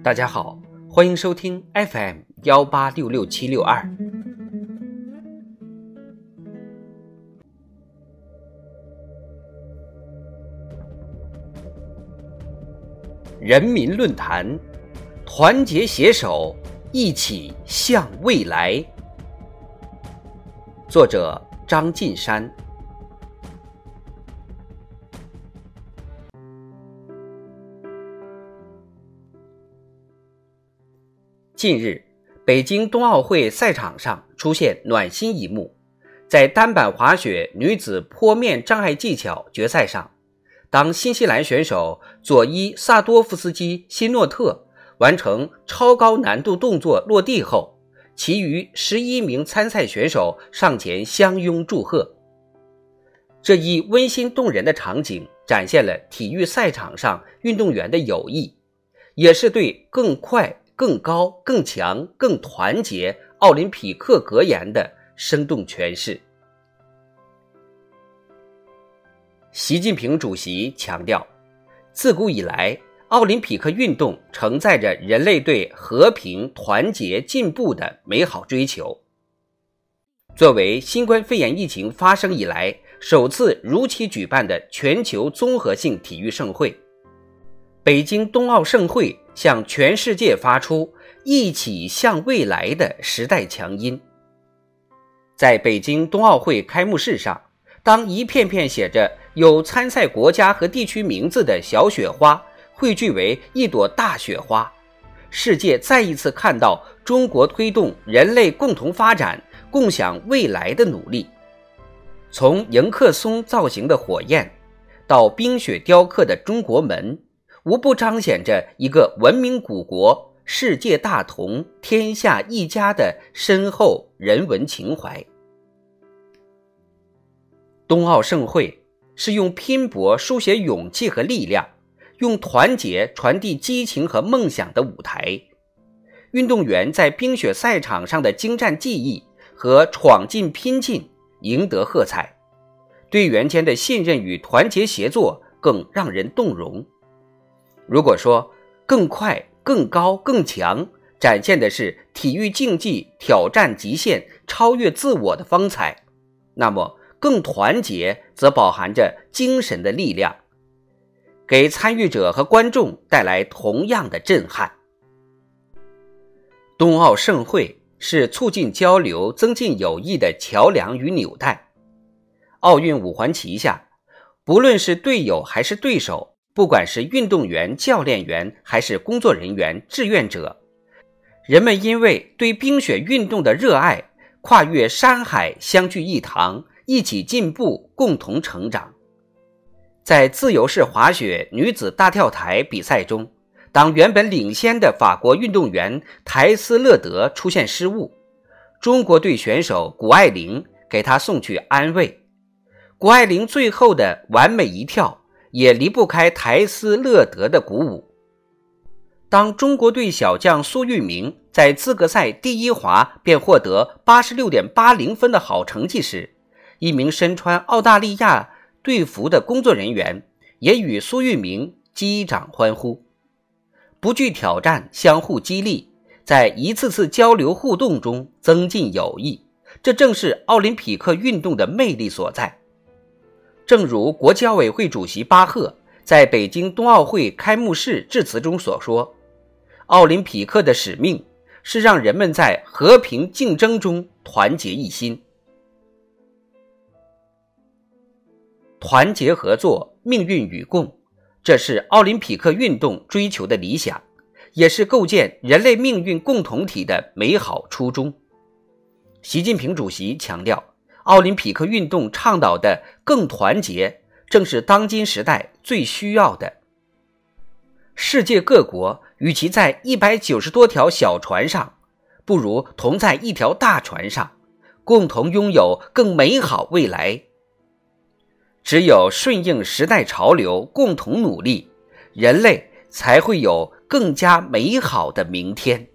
大家好，欢迎收听 FM 幺八六六七六二。人民论坛，团结携手，一起向未来。作者：张晋山。近日，北京冬奥会赛场上出现暖心一幕，在单板滑雪女子坡面障碍技巧决赛上，当新西兰选手佐伊萨多夫斯基希诺特完成超高难度动作落地后，其余十一名参赛选手上前相拥祝贺。这一温馨动人的场景，展现了体育赛场上运动员的友谊，也是对更快。更高、更强、更团结，奥林匹克格言的生动诠释。习近平主席强调，自古以来，奥林匹克运动承载着人类对和平、团结、进步的美好追求。作为新冠肺炎疫情发生以来首次如期举办的全球综合性体育盛会，北京冬奥盛会。向全世界发出一起向未来的时代强音。在北京冬奥会开幕式上，当一片片写着有参赛国家和地区名字的小雪花汇聚为一朵大雪花，世界再一次看到中国推动人类共同发展、共享未来的努力。从迎客松造型的火焰，到冰雪雕刻的中国门。无不彰显着一个文明古国、世界大同、天下一家的深厚人文情怀。冬奥盛会是用拼搏书写勇气和力量，用团结传递激情和梦想的舞台。运动员在冰雪赛场上的精湛技艺和闯劲拼劲，赢得喝彩。队员间的信任与团结协作更让人动容。如果说更快、更高、更强，展现的是体育竞技挑战极限、超越自我的风采，那么更团结则饱含着精神的力量，给参与者和观众带来同样的震撼。冬奥盛会是促进交流、增进友谊的桥梁与纽带。奥运五环旗下，不论是队友还是对手。不管是运动员、教练员，还是工作人员、志愿者，人们因为对冰雪运动的热爱，跨越山海，相聚一堂，一起进步，共同成长。在自由式滑雪女子大跳台比赛中，当原本领先的法国运动员台斯勒德出现失误，中国队选手谷爱凌给他送去安慰。谷爱凌最后的完美一跳。也离不开台斯勒德的鼓舞。当中国队小将苏玉明在资格赛第一滑便获得八十六点八零分的好成绩时，一名身穿澳大利亚队服的工作人员也与苏玉明击掌欢呼。不惧挑战，相互激励，在一次次交流互动中增进友谊，这正是奥林匹克运动的魅力所在。正如国际奥委会主席巴赫在北京冬奥会开幕式致辞中所说：“奥林匹克的使命是让人们在和平竞争中团结一心，团结合作，命运与共，这是奥林匹克运动追求的理想，也是构建人类命运共同体的美好初衷。”习近平主席强调。奥林匹克运动倡导的更团结，正是当今时代最需要的。世界各国与其在一百九十多条小船上，不如同在一条大船上，共同拥有更美好未来。只有顺应时代潮流，共同努力，人类才会有更加美好的明天。